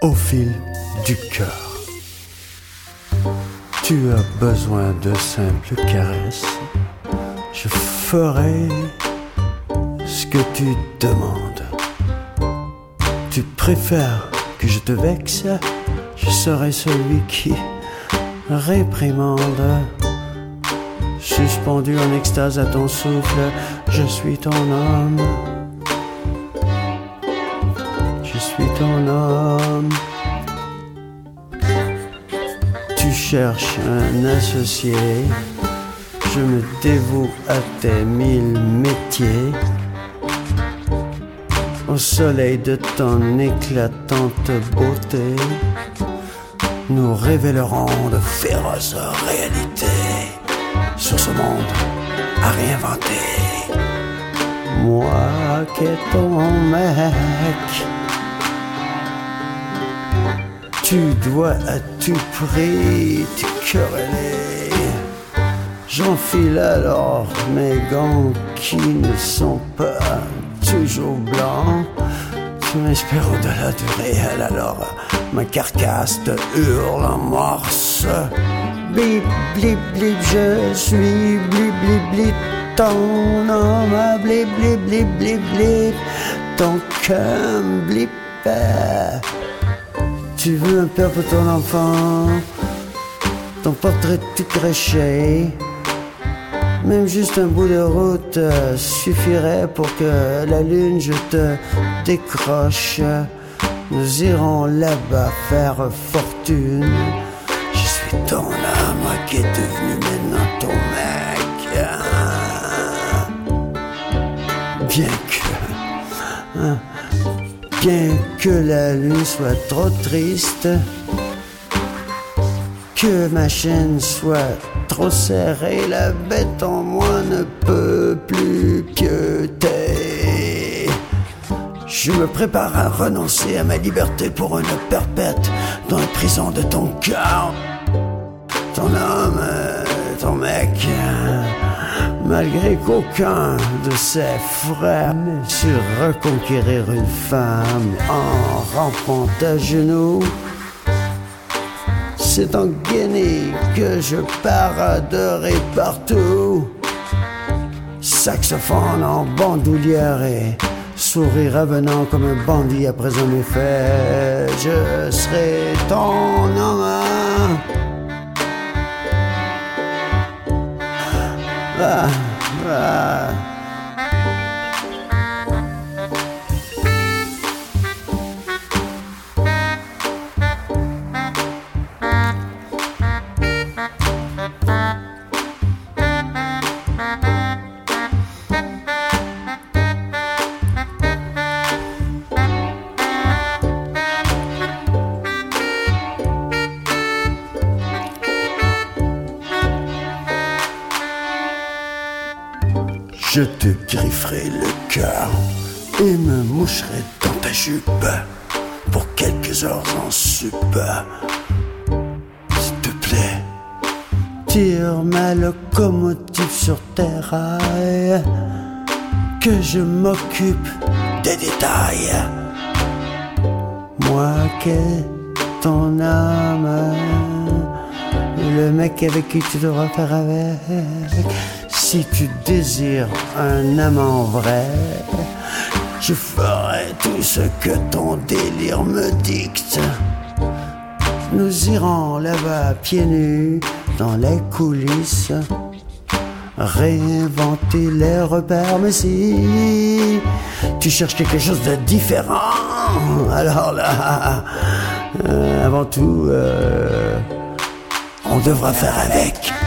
au fil du cœur. Tu as besoin de simples caresses. Je ferai ce que tu demandes. Tu préfères que je te vexe? Je serai celui qui réprimande. Suspendu en extase à ton souffle, je suis ton homme. Tu cherches un associé. Je me dévoue à tes mille métiers. Au soleil de ton éclatante beauté, nous révélerons de féroces réalités sur ce monde à réinventer. Moi qui est ton mec, tu dois à tout prix te quereller. J'enfile alors mes gants qui ne sont pas toujours blancs. Tu m'espères au-delà du réel, alors ma carcasse te hurle en morse. Blip, blip, blip, je suis blip, blip, blip, ton homme, blip, blip, blip, blip, blip, ton cum, blip. Tu veux un père pour ton enfant, ton portrait tout craché. Même juste un bout de route suffirait pour que la lune je te décroche. Nous irons là-bas faire fortune. Je suis ton âme qui est devenu maintenant ton mec. Bien que. hein, Bien que la lune soit trop triste. Que ma chaîne soit trop serrée, la bête en moi ne peut plus pieuter. Je me prépare à renoncer à ma liberté pour une perpète dans la prison de ton cœur. Ton homme, euh, ton mec, euh, malgré qu'aucun de ses frères ne su reconquérir une femme en rampant à genoux. C'est en Guinée que je paraderai partout. Saxophone en bandoulière et sourire avenant comme un bandit après un effet. Je serai ton homme. Ah, ah. Je te grifferai le cœur et me moucherai dans ta jupe pour quelques heures en sup. S'il te plaît, tire ma locomotive sur tes rails, que je m'occupe des détails. Moi qui est ton âme, le mec avec qui tu devras faire avec. Si tu désires un amant vrai, je ferai tout ce que ton délire me dicte. Nous irons là-bas pieds nus dans les coulisses, réinventer les repères. Mais si tu cherches quelque chose de différent, alors là, euh, avant tout, euh, on devra faire avec.